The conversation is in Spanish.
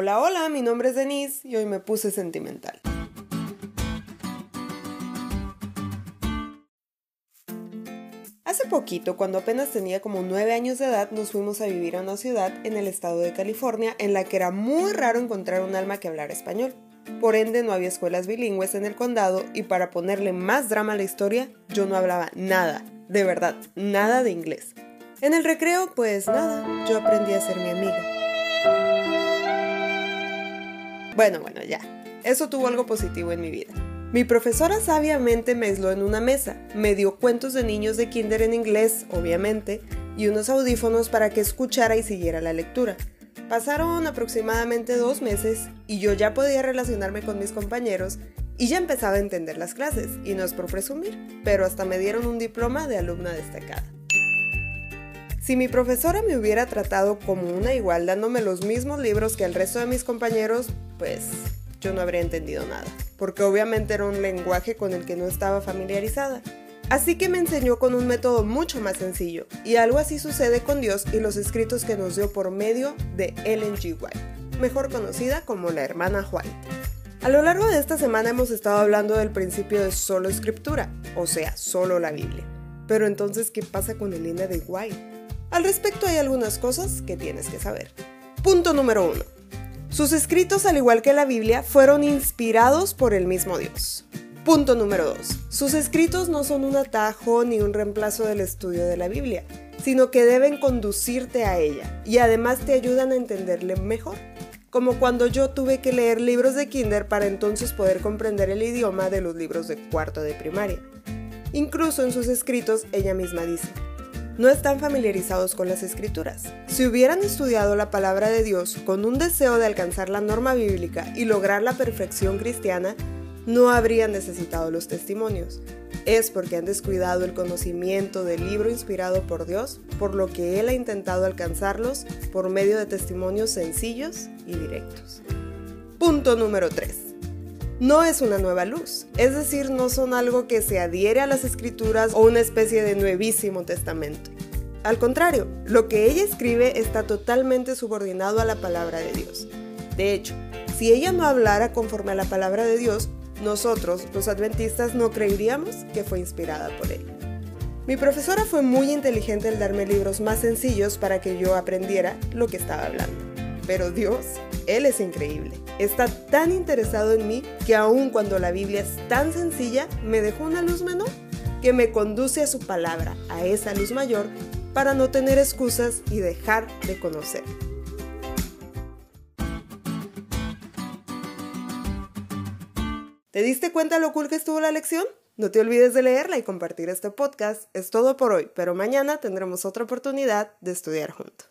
Hola, hola, mi nombre es Denise y hoy me puse sentimental. Hace poquito, cuando apenas tenía como 9 años de edad, nos fuimos a vivir a una ciudad en el estado de California en la que era muy raro encontrar un alma que hablara español. Por ende, no había escuelas bilingües en el condado y para ponerle más drama a la historia, yo no hablaba nada, de verdad, nada de inglés. En el recreo, pues nada, yo aprendí a ser mi amiga. Bueno, bueno, ya. Eso tuvo algo positivo en mi vida. Mi profesora sabiamente me aisló en una mesa, me dio cuentos de niños de kinder en inglés, obviamente, y unos audífonos para que escuchara y siguiera la lectura. Pasaron aproximadamente dos meses y yo ya podía relacionarme con mis compañeros y ya empezaba a entender las clases, y no es por presumir, pero hasta me dieron un diploma de alumna destacada. Si mi profesora me hubiera tratado como una igual dándome los mismos libros que el resto de mis compañeros, pues yo no habría entendido nada, porque obviamente era un lenguaje con el que no estaba familiarizada. Así que me enseñó con un método mucho más sencillo, y algo así sucede con Dios y los escritos que nos dio por medio de Ellen G. White, mejor conocida como la hermana White. A lo largo de esta semana hemos estado hablando del principio de solo escritura, o sea, solo la Biblia. Pero entonces, ¿qué pasa con Elena de White? Al respecto hay algunas cosas que tienes que saber. Punto número 1. Sus escritos, al igual que la Biblia, fueron inspirados por el mismo Dios. Punto número 2. Sus escritos no son un atajo ni un reemplazo del estudio de la Biblia, sino que deben conducirte a ella y además te ayudan a entenderle mejor. Como cuando yo tuve que leer libros de kinder para entonces poder comprender el idioma de los libros de cuarto de primaria. Incluso en sus escritos ella misma dice, no están familiarizados con las escrituras. Si hubieran estudiado la palabra de Dios con un deseo de alcanzar la norma bíblica y lograr la perfección cristiana, no habrían necesitado los testimonios. Es porque han descuidado el conocimiento del libro inspirado por Dios, por lo que Él ha intentado alcanzarlos por medio de testimonios sencillos y directos. Punto número 3 no es una nueva luz, es decir, no son algo que se adhiere a las escrituras o una especie de nuevísimo testamento. Al contrario, lo que ella escribe está totalmente subordinado a la palabra de Dios. De hecho, si ella no hablara conforme a la palabra de Dios, nosotros, los adventistas, no creeríamos que fue inspirada por él. Mi profesora fue muy inteligente al darme libros más sencillos para que yo aprendiera lo que estaba hablando. Pero Dios, Él es increíble. Está tan interesado en mí que aun cuando la Biblia es tan sencilla, me dejó una luz menor que me conduce a su palabra, a esa luz mayor, para no tener excusas y dejar de conocer. ¿Te diste cuenta lo cool que estuvo la lección? No te olvides de leerla y compartir este podcast. Es todo por hoy, pero mañana tendremos otra oportunidad de estudiar juntos.